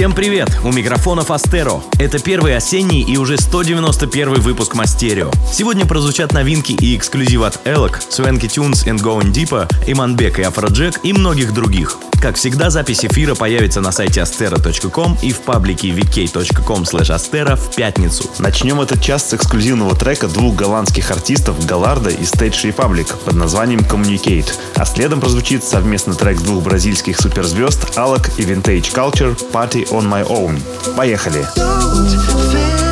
Всем привет! У микрофона Фастеро. Это первый осенний и уже 191 выпуск Мастерио. Сегодня прозвучат новинки и эксклюзив от Элок, Свенки Tunes and Going Deeper, Иманбек и Афроджек и многих других. Как всегда, запись эфира появится на сайте astera.com и в паблике vk.com astera в пятницу. Начнем этот час с эксклюзивного трека двух голландских артистов Галарда и Stage Republic под названием Communicate, а следом прозвучит совместный трек двух бразильских суперзвезд Alok и Vintage Culture Party on My Own. Поехали! Don't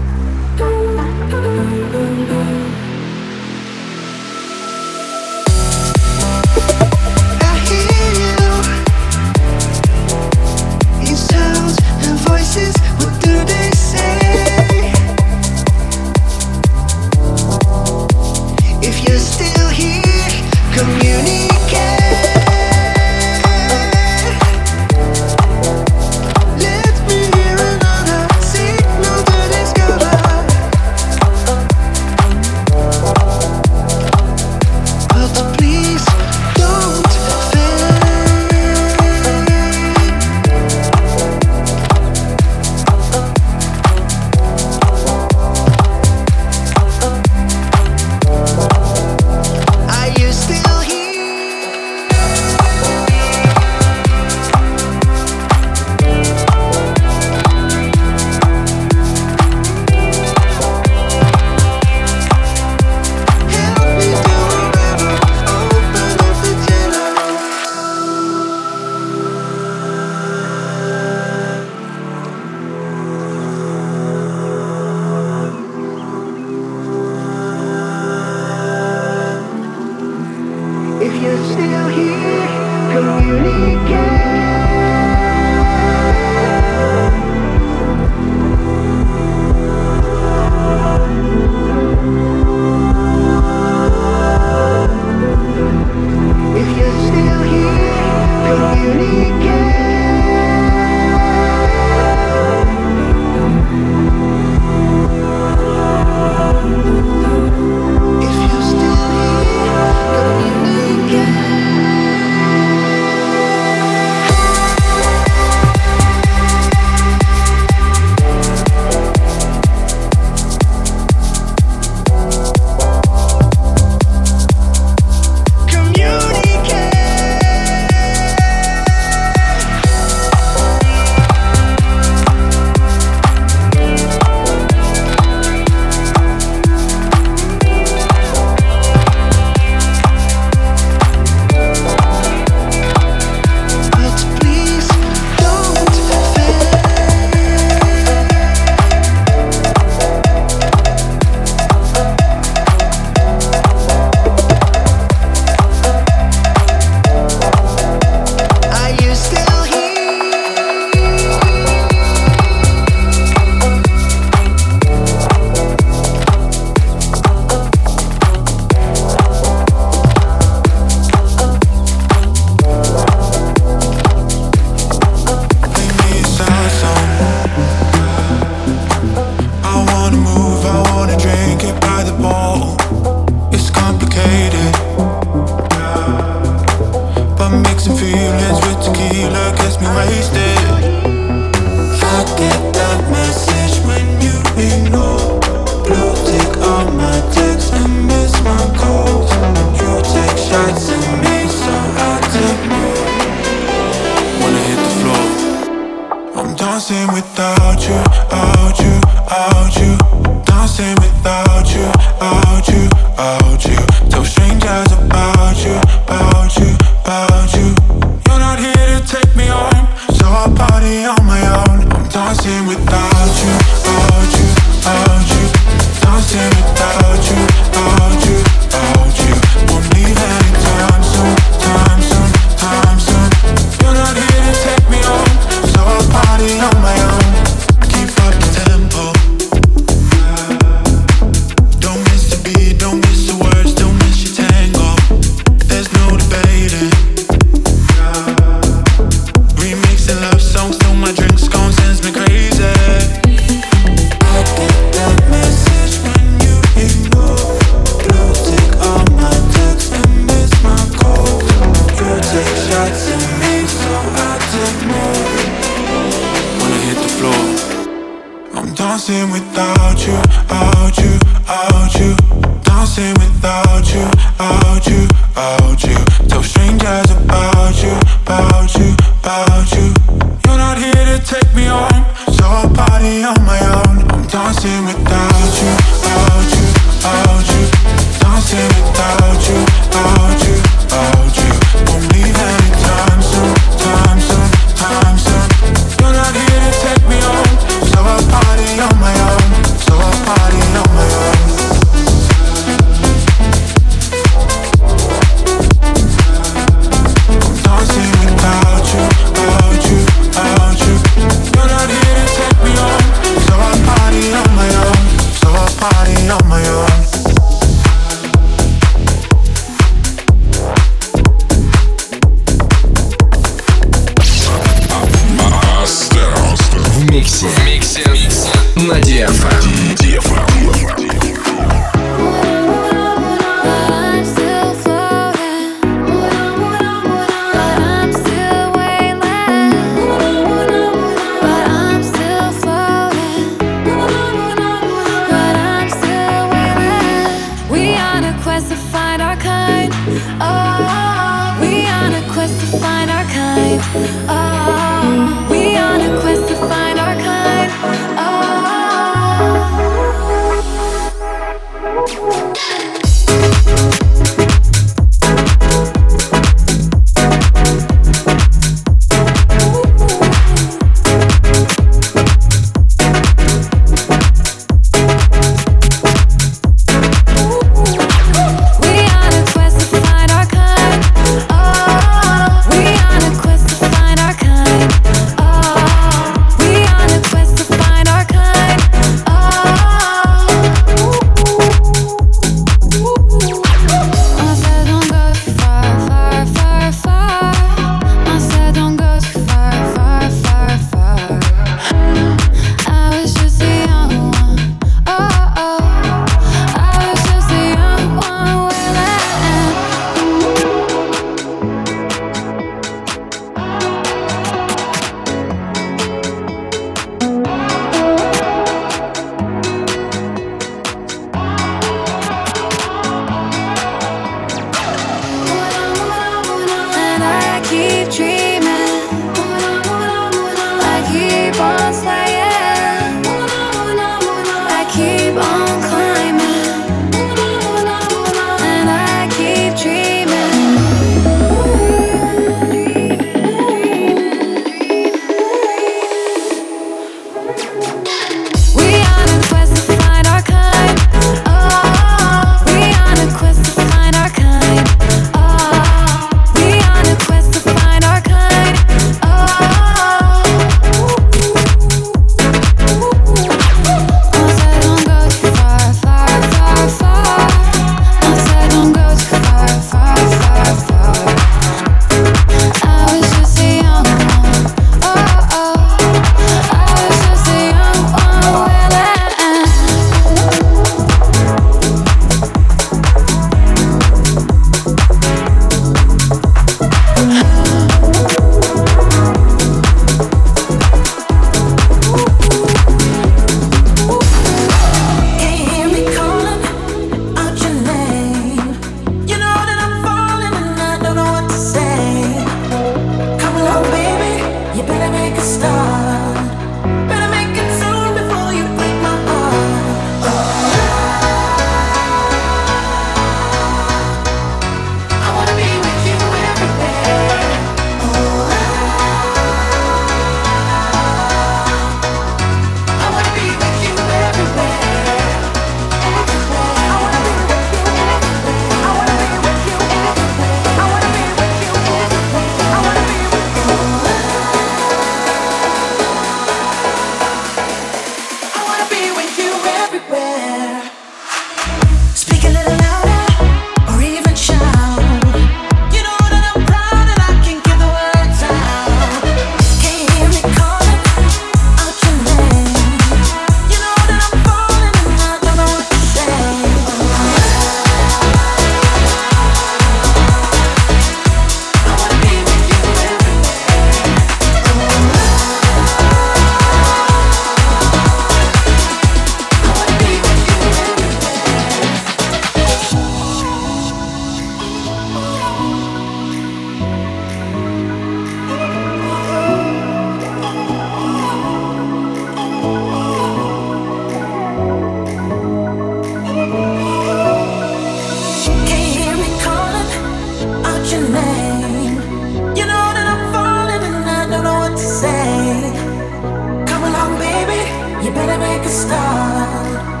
You better make a start.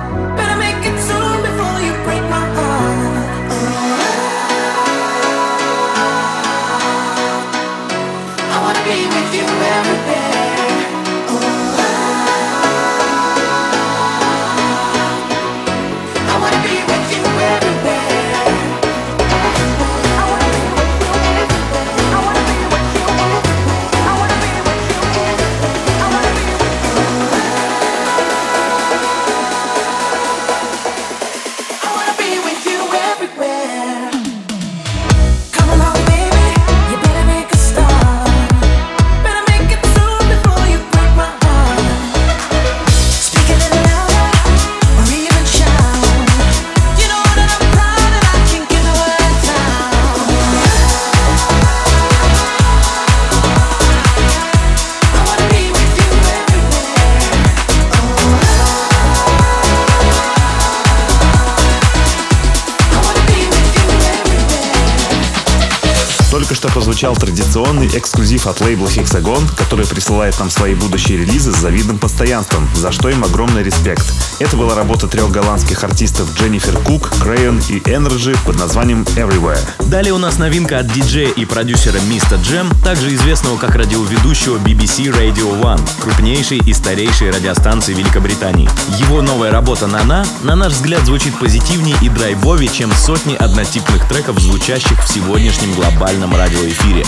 Прозвучал традиционный эксклюзив от лейбла Hexagon, который присылает нам свои будущие релизы с завидным постоянством, за что им огромный респект. Это была работа трех голландских артистов Дженнифер Кук, Crayon и Energy под названием Everywhere. Далее у нас новинка от диджея и продюсера Миста Джем, также известного как радиоведущего BBC Radio One, крупнейшей и старейшей радиостанции Великобритании. Его новая работа «Нана», на наш взгляд, звучит позитивнее и драйвовее, чем сотни однотипных треков, звучащих в сегодняшнем глобальном радиоэфире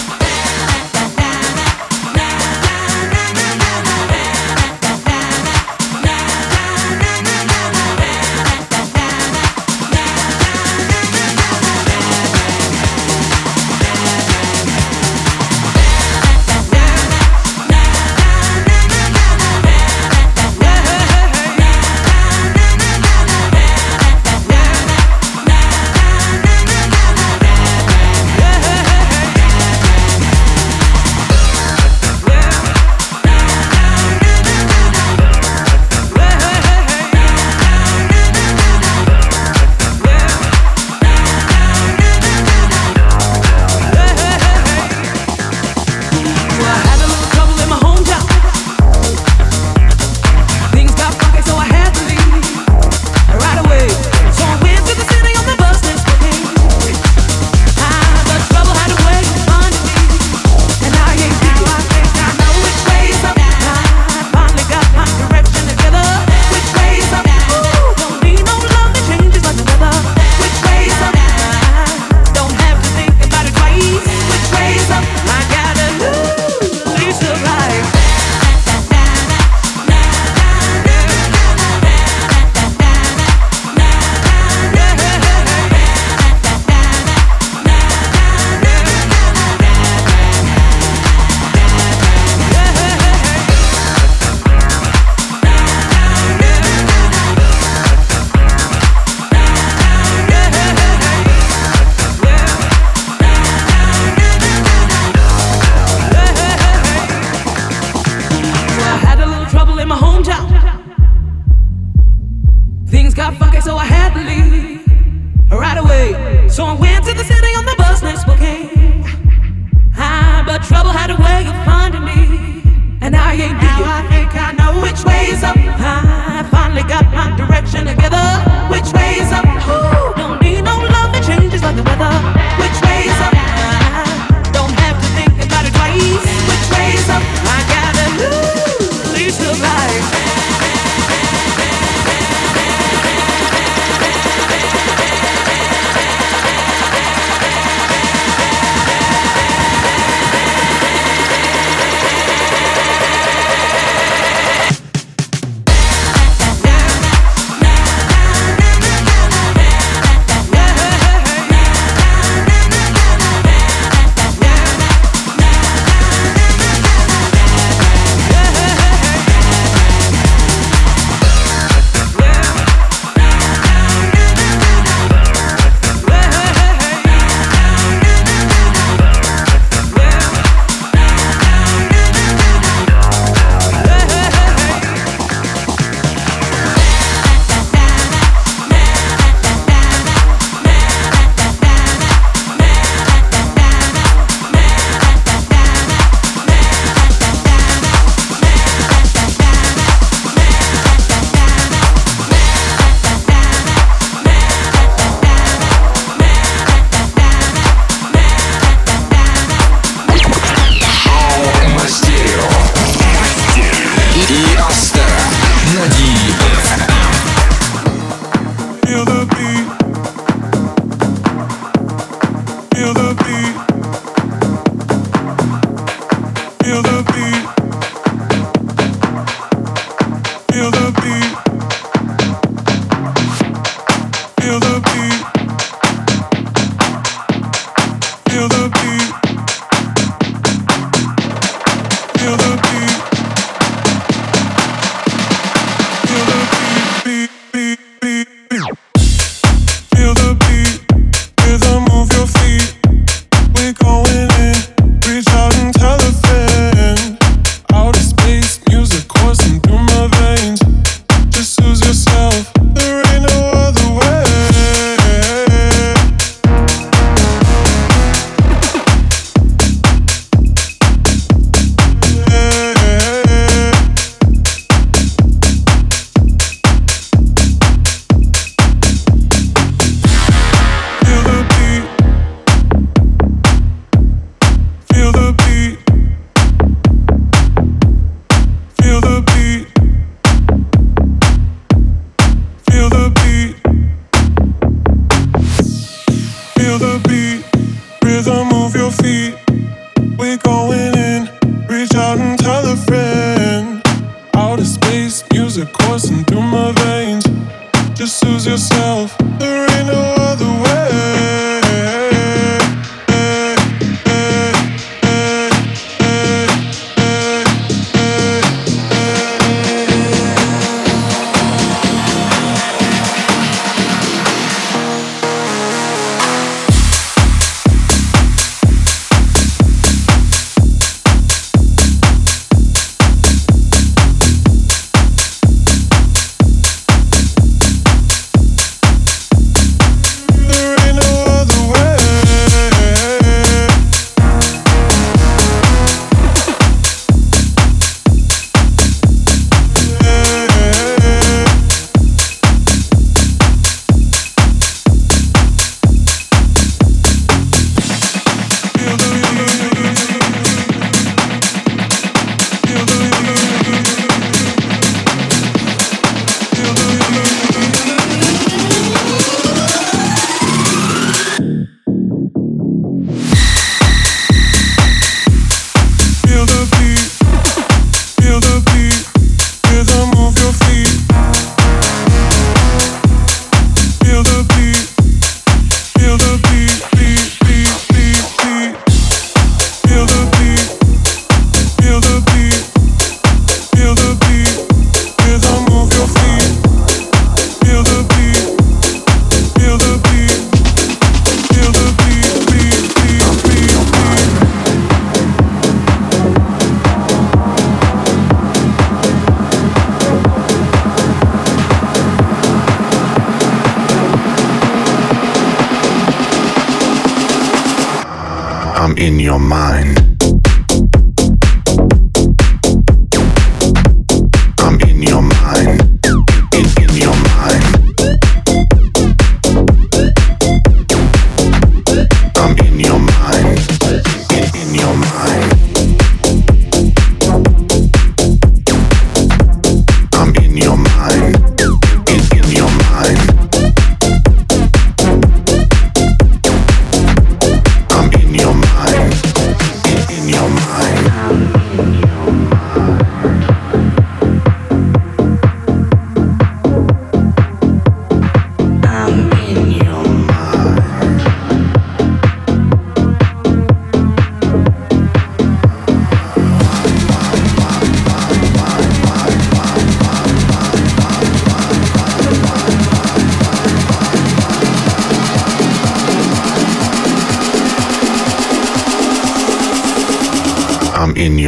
feel the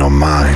your mind.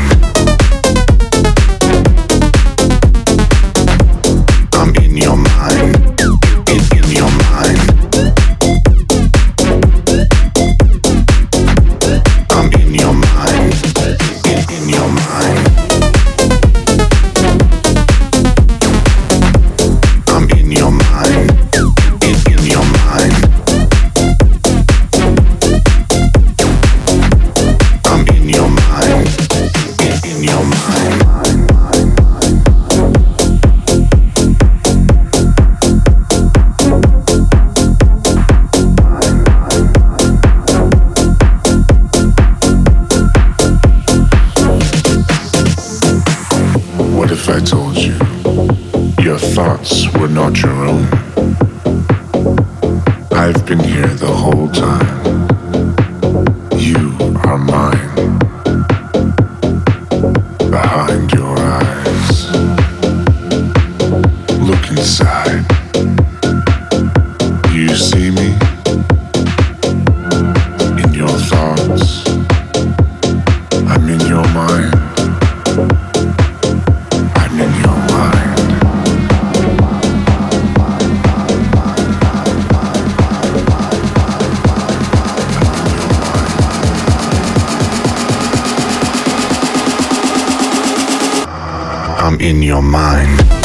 mind.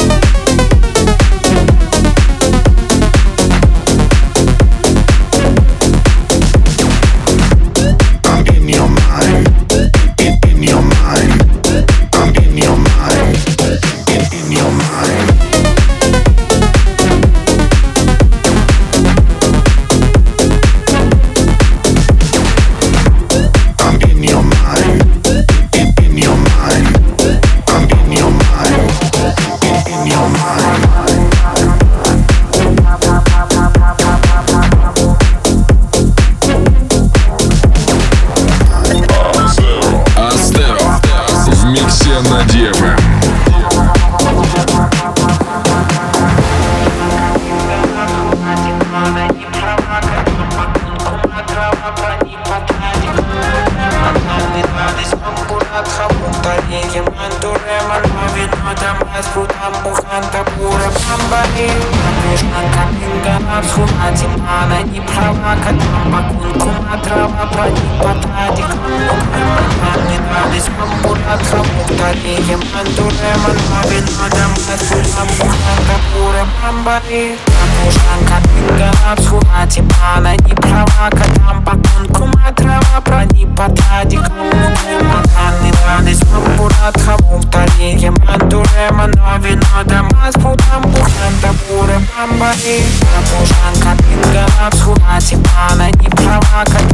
боли Там ужанка, пинга, обсхуна Типа она не права, котам по тонку матрава Прони по тадикам, луны, мананы, раны Смамбурат, хаму, втали, еман, дуре, мано Вино, дамас, путам, бухен, табуре, бамбари Там ужанка, пинга, обсхуна Типа она не права, котам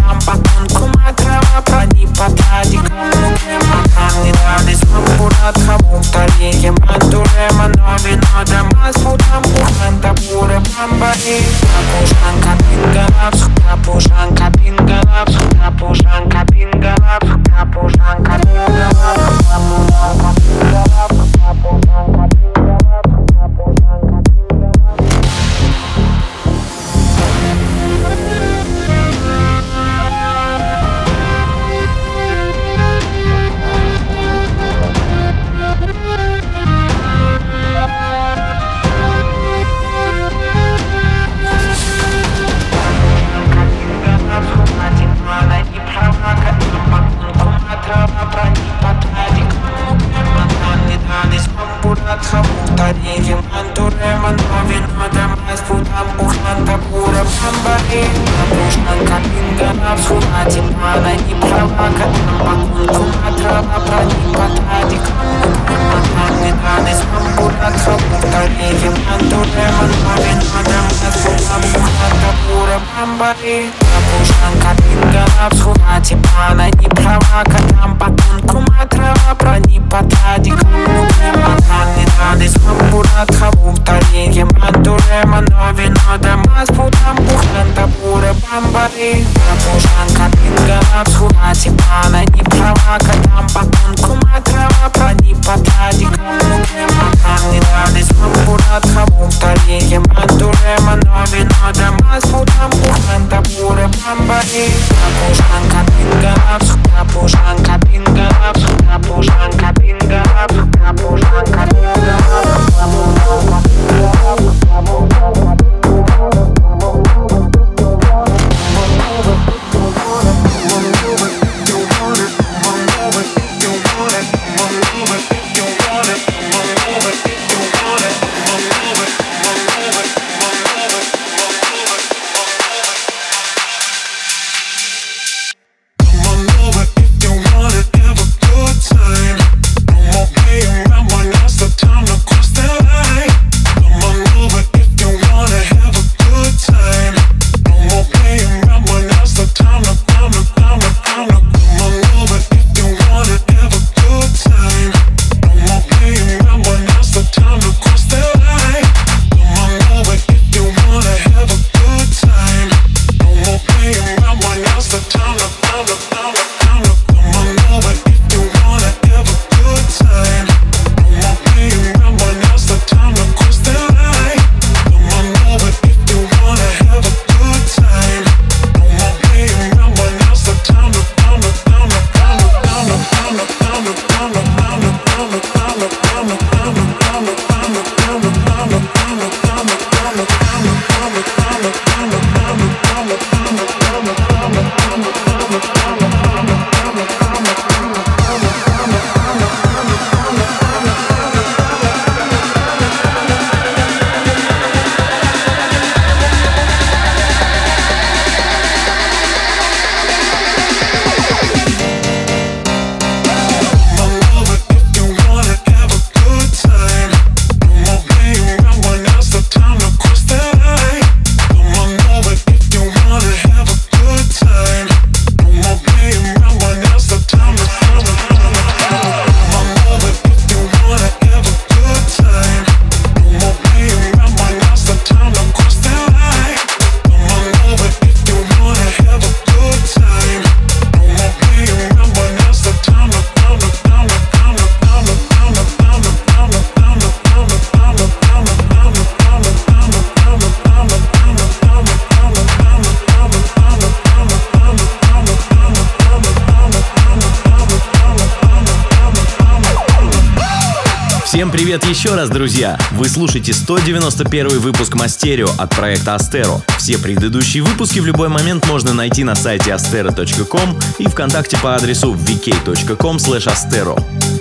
раз, друзья! Вы слушаете 191 выпуск Мастерио от проекта Астеро. Все предыдущие выпуски в любой момент можно найти на сайте astero.com и ВКонтакте по адресу vk.com.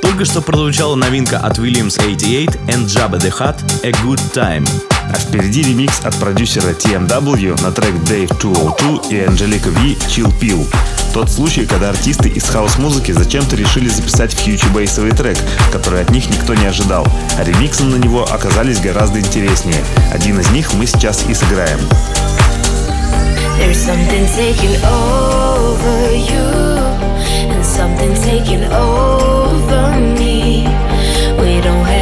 Только что прозвучала новинка от Williams 88 and Jabba the Hutt «A Good Time». А впереди ремикс от продюсера TMW на трек Dave 202 и Анжелика V Chill Pill. Тот случай, когда артисты из хаос-музыки зачем-то решили записать фьючи-бейсовый трек, который от них никто не ожидал, а ремиксы на него оказались гораздо интереснее. Один из них мы сейчас и сыграем. We don't have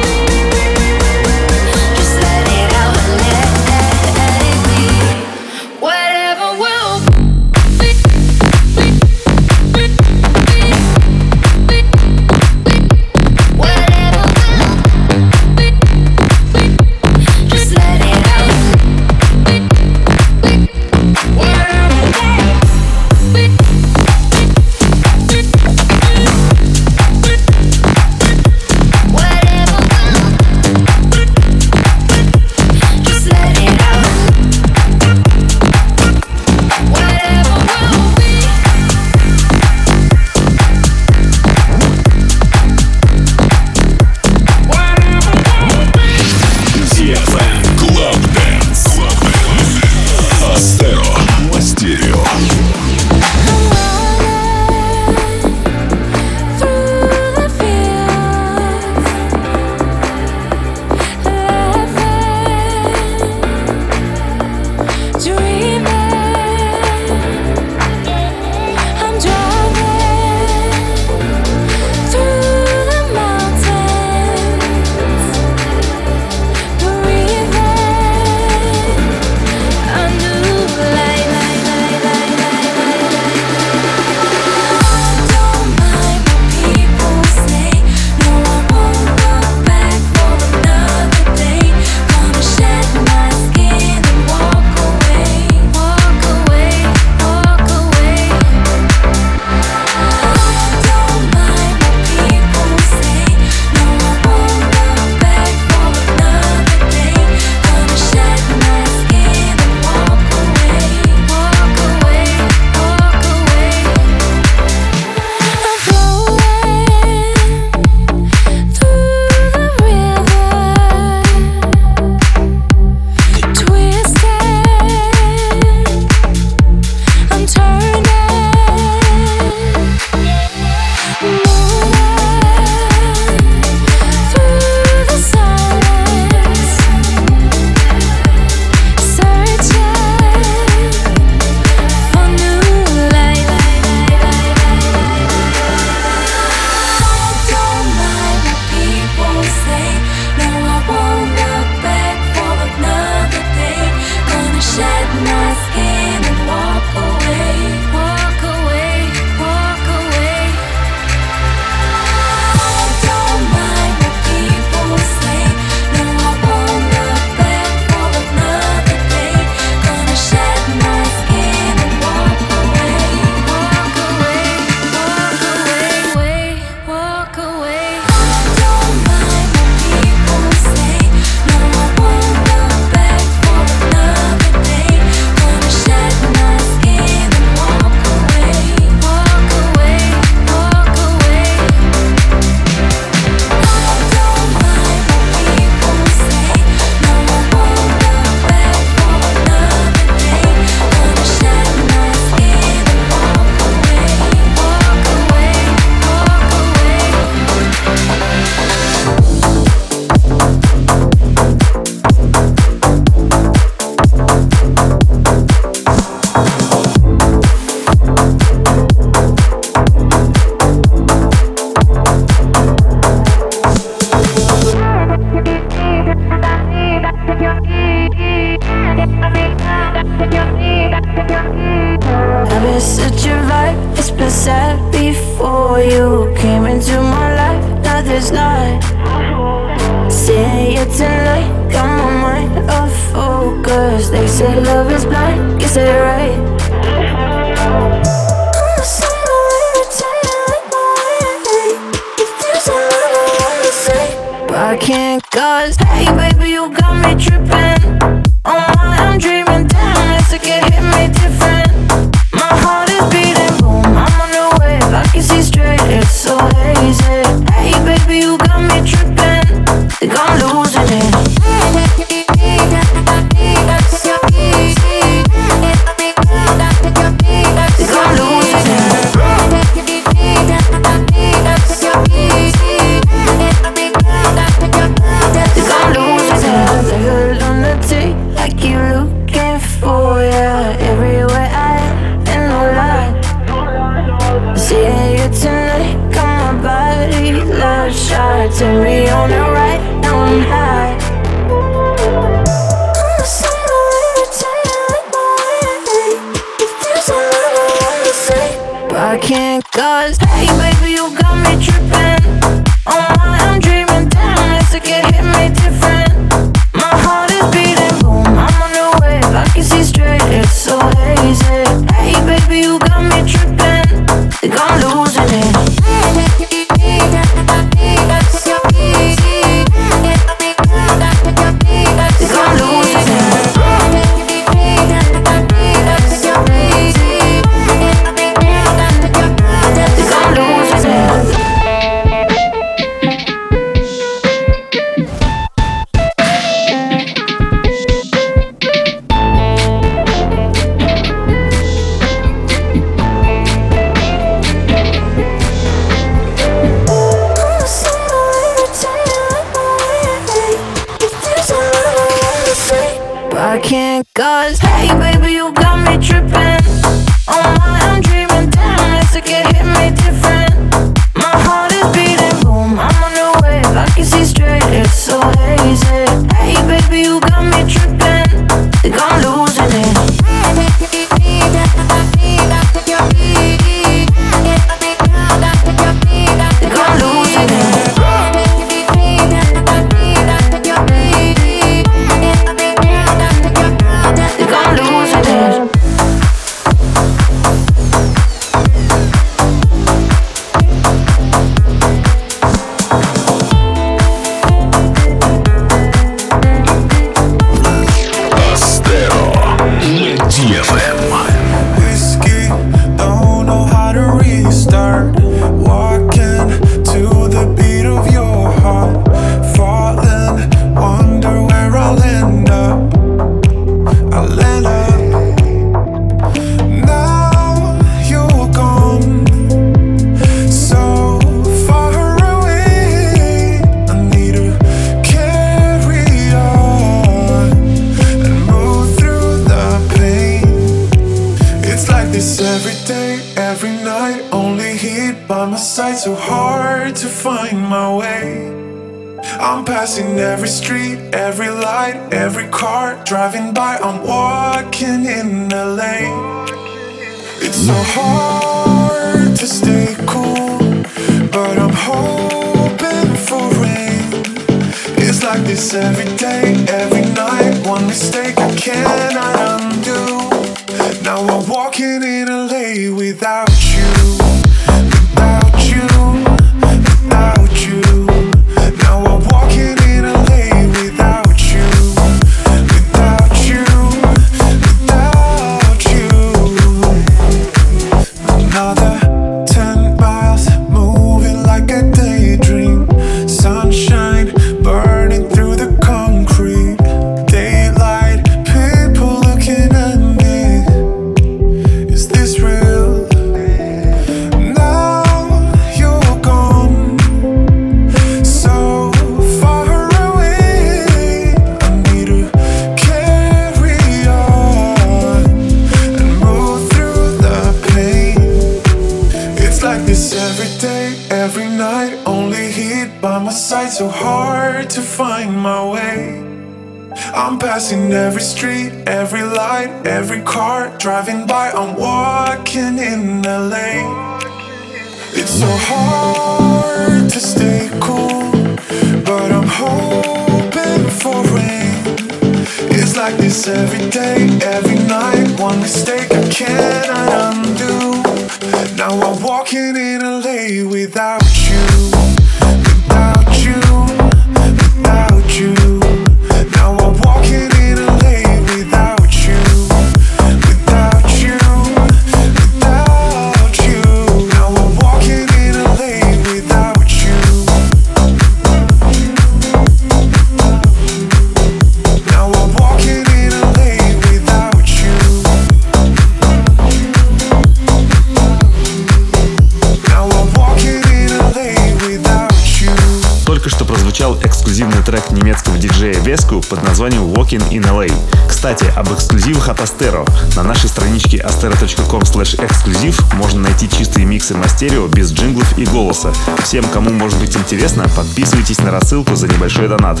стерео без джинглов и голоса. Всем, кому может быть интересно, подписывайтесь на рассылку за небольшой донат.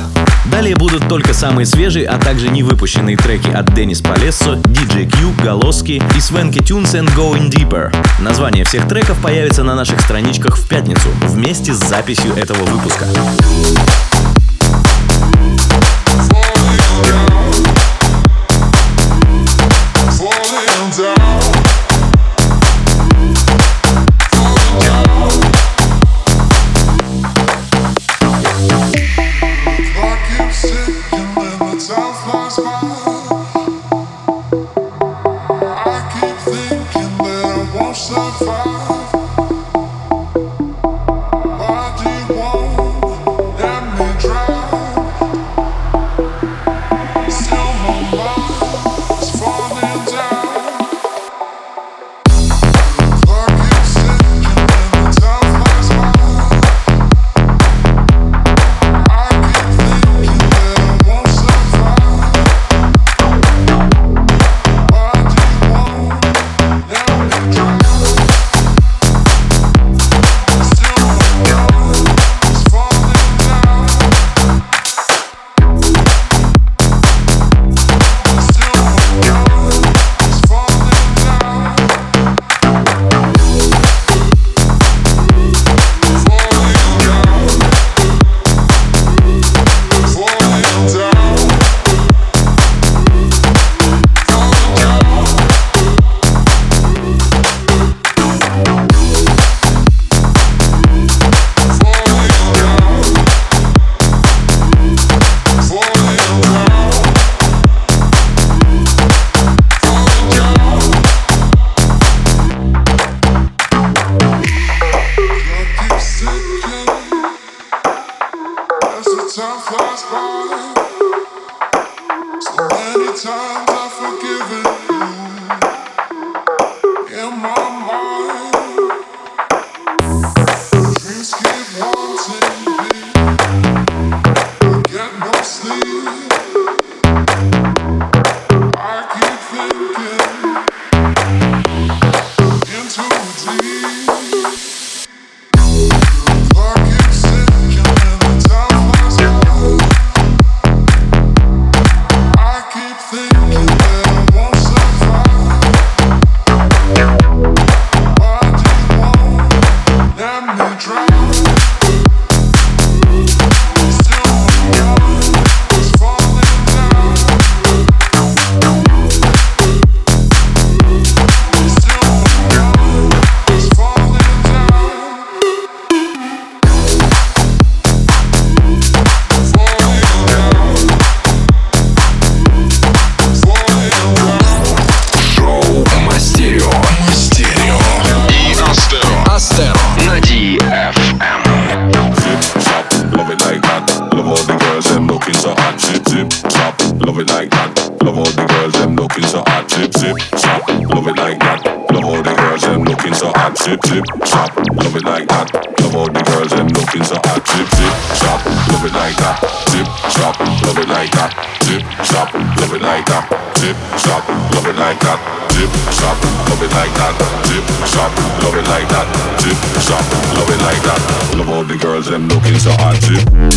Далее будут только самые свежие, а также невыпущенные треки от Денис Полессо, DJ Q, Голоски и Свенки Tunes and Going Deeper. Название всех треков появится на наших страничках в пятницу вместе с записью этого выпуска. down into I two.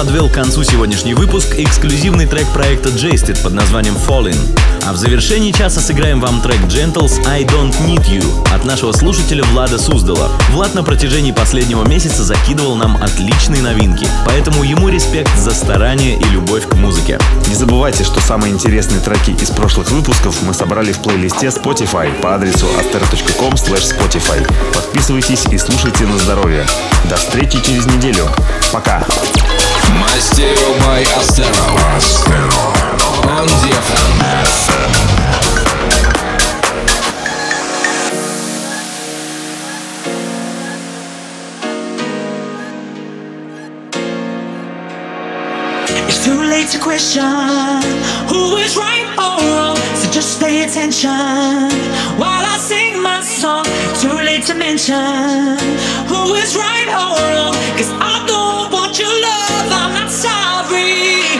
Подвел к концу сегодняшний выпуск эксклюзивный трек проекта Jasted под названием Falling. А в завершении часа сыграем вам трек Gentles I Don't Need You от нашего слушателя Влада Суздала. Влад на протяжении последнего месяца закидывал нам отличные новинки, поэтому ему респект за старание и любовь к музыке. Не забывайте, что самые интересные треки из прошлых выпусков мы собрали в плейлисте Spotify по адресу astero.com spotify. Подписывайтесь и слушайте на здоровье. До встречи через неделю. Пока! My stereo by Astero. It's too late to question who is right or wrong. So just pay attention while I sing my song. Too late to mention who is right or wrong. I'm the one your love, I'm not sorry.